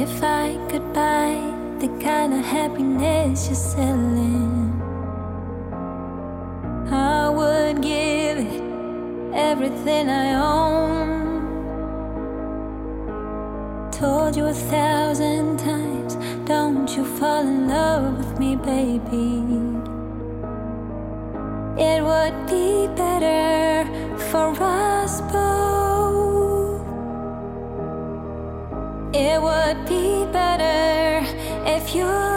If I could buy the kind of happiness you're selling, I would give it everything I own. Told you a thousand times, don't you fall in love with me, baby. It would be better for us both. It would be better if you'd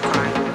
crime.